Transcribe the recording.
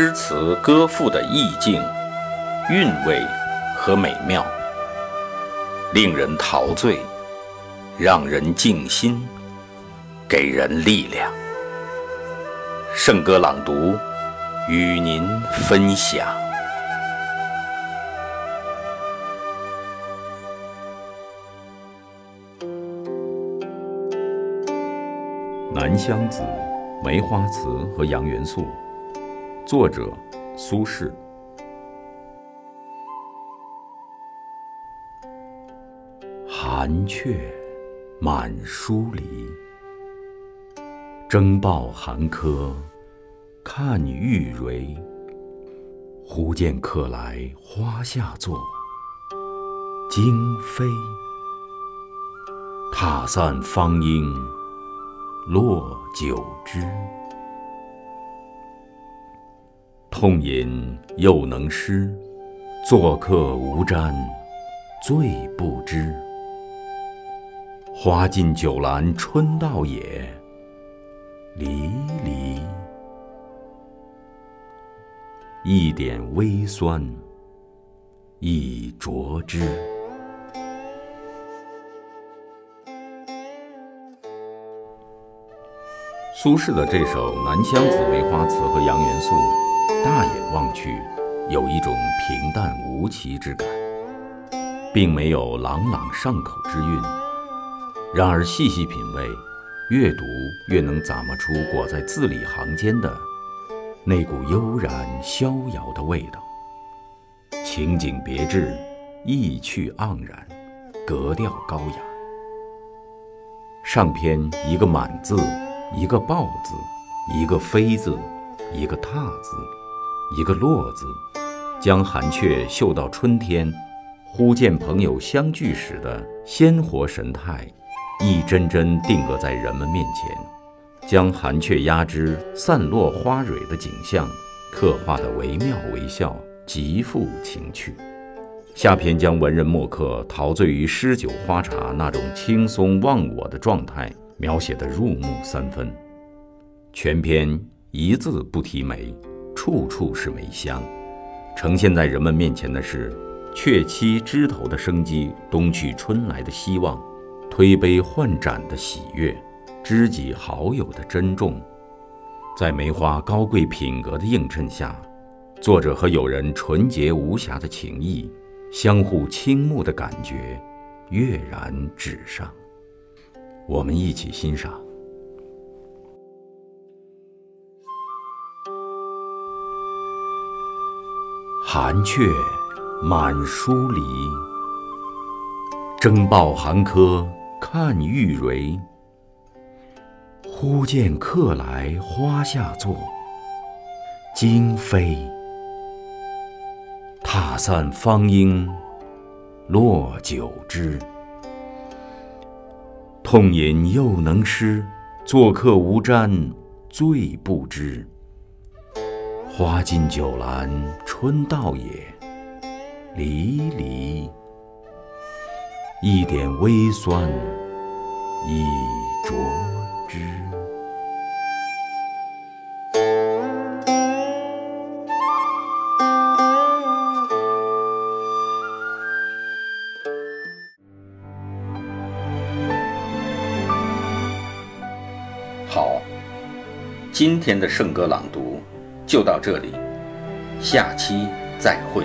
诗词歌赋的意境、韵味和美妙，令人陶醉，让人静心，给人力量。圣歌朗读，与您分享。《南乡子·梅花词和杨元素》，作者苏轼。寒雀满疏篱，征报寒柯看玉蕤。忽见客来花下坐，惊飞。踏散芳英。落九枝，痛饮又能诗，作客无沾，醉不知。花尽酒阑春到也，离离。一点微酸，亦濯之。苏轼的这首《南乡子·梅花词和杨元素》，大眼望去，有一种平淡无奇之感，并没有朗朗上口之韵。然而细细品味，越读越能咂摸出裹在字里行间的那股悠然逍遥的味道。情景别致，意趣盎然，格调高雅。上篇一个满字。一个抱字，一个飞字，一个踏字，一个落字，将寒雀嗅到春天，忽见朋友相聚时的鲜活神态，一帧帧定格在人们面前，将寒雀压枝散落花蕊的景象刻画得惟妙惟肖，极富情趣。下篇将文人墨客陶醉于诗酒花茶那种轻松忘我的状态。描写的入木三分，全篇一字不提梅，处处是梅香。呈现在人们面前的是鹊栖枝头的生机，冬去春来的希望，推杯换盏的喜悦，知己好友的珍重。在梅花高贵品格的映衬下，作者和友人纯洁无瑕的情谊，相互倾慕的感觉，跃然纸上。我们一起欣赏。寒雀满疏篱，征报寒柯看玉蕤。忽见客来花下坐，惊飞。踏散芳英，落九枝。痛饮又能诗，作客无沾，醉不知。花尽酒阑春到也，离离。一点微酸，亦濯之。好，今天的圣歌朗读就到这里，下期再会。